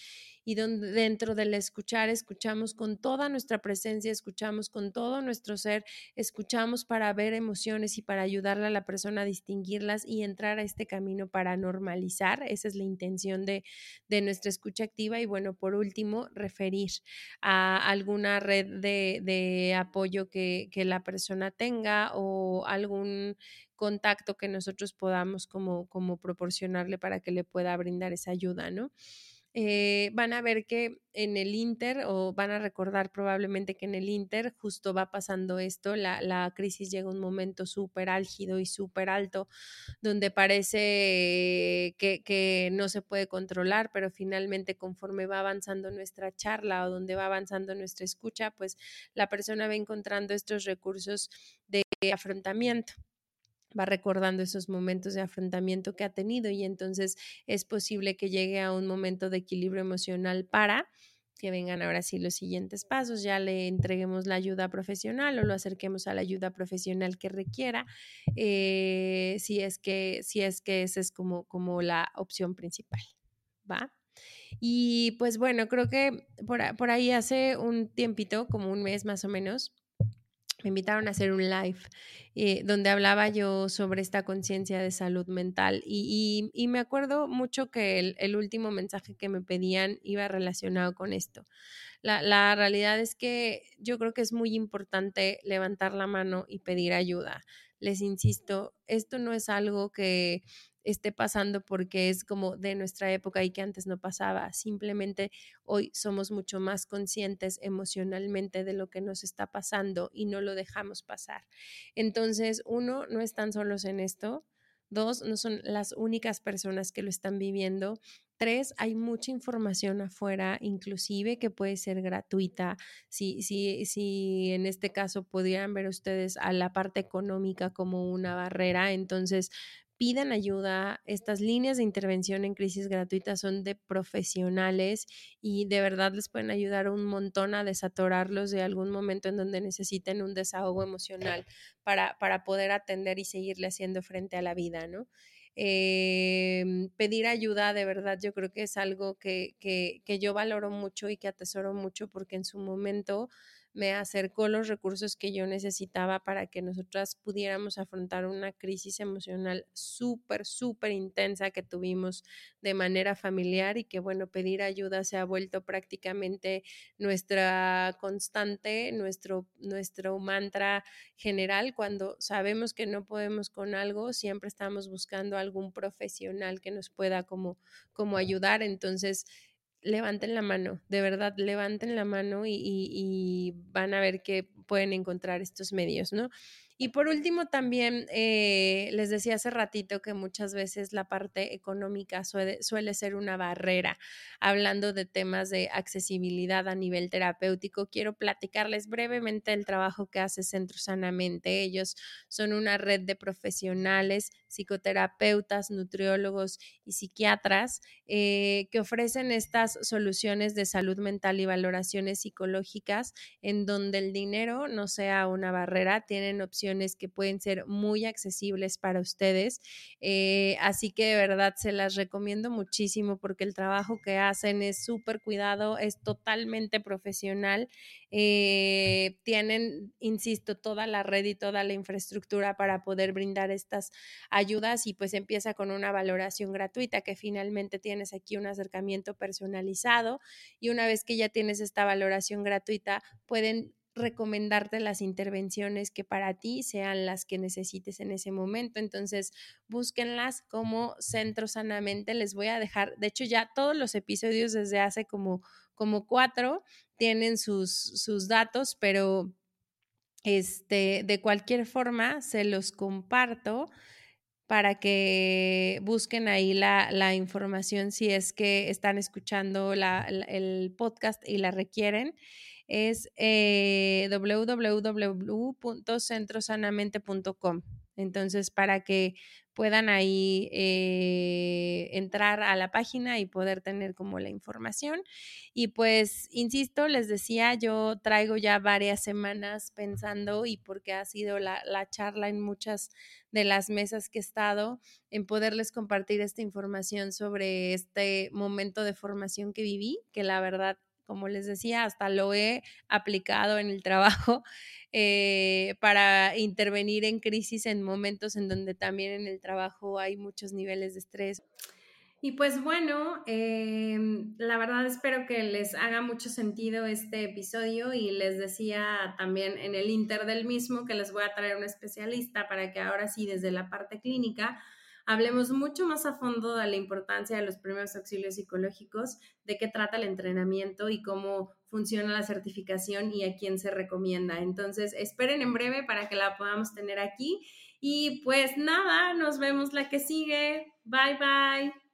y donde dentro del escuchar escuchamos con toda nuestra presencia, escuchamos con todo nuestro ser, escuchamos para ver emociones y para ayudarle a la persona a distinguirlas y entrar a este camino para normalizar. Esa es la intención de, de nuestra escucha activa. Y bueno, por último, referir a alguna red de, de apoyo que, que la persona tenga o algún contacto que nosotros podamos como, como proporcionarle para que le pueda brindar esa ayuda, ¿no? Eh, van a ver que en el Inter, o van a recordar probablemente que en el Inter justo va pasando esto, la, la crisis llega a un momento súper álgido y súper alto, donde parece que, que, no se puede controlar, pero finalmente conforme va avanzando nuestra charla o donde va avanzando nuestra escucha, pues la persona va encontrando estos recursos de afrontamiento va recordando esos momentos de afrontamiento que ha tenido y entonces es posible que llegue a un momento de equilibrio emocional para que vengan ahora sí los siguientes pasos, ya le entreguemos la ayuda profesional o lo acerquemos a la ayuda profesional que requiera, eh, si es que, si es que esa es como, como la opción principal, ¿va? Y pues bueno, creo que por, por ahí hace un tiempito, como un mes más o menos, me invitaron a hacer un live eh, donde hablaba yo sobre esta conciencia de salud mental y, y, y, me acuerdo mucho que el, el, último mensaje que me pedían iba relacionado con esto. La, la realidad es que yo creo que es muy importante levantar la mano y pedir ayuda. Les insisto, esto no es algo que esté pasando porque es como de nuestra época y que antes no pasaba. Simplemente hoy somos mucho más conscientes emocionalmente de lo que nos está pasando y no lo dejamos pasar. Entonces, uno, no están solos en esto. Dos, no son las únicas personas que lo están viviendo. Tres, hay mucha información afuera, inclusive que puede ser gratuita. Si, si, si en este caso pudieran ver ustedes a la parte económica como una barrera, entonces pidan ayuda. Estas líneas de intervención en crisis gratuitas son de profesionales y de verdad les pueden ayudar un montón a desatorarlos de algún momento en donde necesiten un desahogo emocional para, para poder atender y seguirle haciendo frente a la vida, ¿no? Eh, pedir ayuda de verdad yo creo que es algo que, que, que yo valoro mucho y que atesoro mucho porque en su momento me acercó los recursos que yo necesitaba para que nosotras pudiéramos afrontar una crisis emocional súper, súper intensa que tuvimos de manera familiar y que, bueno, pedir ayuda se ha vuelto prácticamente nuestra constante, nuestro, nuestro mantra general. Cuando sabemos que no podemos con algo, siempre estamos buscando algún profesional que nos pueda como, como ayudar. Entonces, levanten la mano, de verdad, levanten la mano y, y, y, van a ver que pueden encontrar estos medios, ¿no? Y por último, también eh, les decía hace ratito que muchas veces la parte económica suele, ser una barrera. Hablando de temas de accesibilidad a nivel terapéutico, quiero platicarles brevemente el trabajo que hace Centro Sanamente. Ellos son una red de profesionales, psicoterapeutas, nutriólogos y psiquiatras eh, que ofrecen estas soluciones de salud mental y valoraciones psicológicas en donde el dinero no sea una barrera. Tienen opciones que pueden ser muy accesibles para ustedes. Eh, así que de verdad se las recomiendo muchísimo porque el trabajo que hacen es súper cuidado, es totalmente profesional. Eh, tienen, insisto, toda la red y toda la infraestructura para poder brindar estas ayudas y pues empieza con una valoración gratuita que finalmente tienes aquí un acercamiento personalizado y una vez que ya tienes esta valoración gratuita pueden recomendarte las intervenciones que para ti sean las que necesites en ese momento. Entonces, búsquenlas como Centro Sanamente. Les voy a dejar, de hecho, ya todos los episodios desde hace como, como cuatro tienen sus, sus datos, pero este, de cualquier forma se los comparto para que busquen ahí la, la información si es que están escuchando la, el podcast y la requieren es eh, www.centrosanamente.com. Entonces, para que puedan ahí eh, entrar a la página y poder tener como la información. Y pues, insisto, les decía, yo traigo ya varias semanas pensando y porque ha sido la, la charla en muchas de las mesas que he estado, en poderles compartir esta información sobre este momento de formación que viví, que la verdad como les decía, hasta lo he aplicado en el trabajo eh, para intervenir en crisis en momentos en donde también en el trabajo hay muchos niveles de estrés. Y pues bueno, em, la verdad espero que les haga mucho sentido este episodio y les decía también en el inter del mismo que les voy a traer un especialista para que ahora sí desde la parte clínica hablemos mucho más a fondo de la importancia de los primeros auxilios psicológicos, de qué trata el entrenamiento y cómo funciona la certificación y a quién se recomienda. Entonces, esperen en breve para que la podamos tener aquí. Y pues nada, nos vemos la que sigue. Bye bye.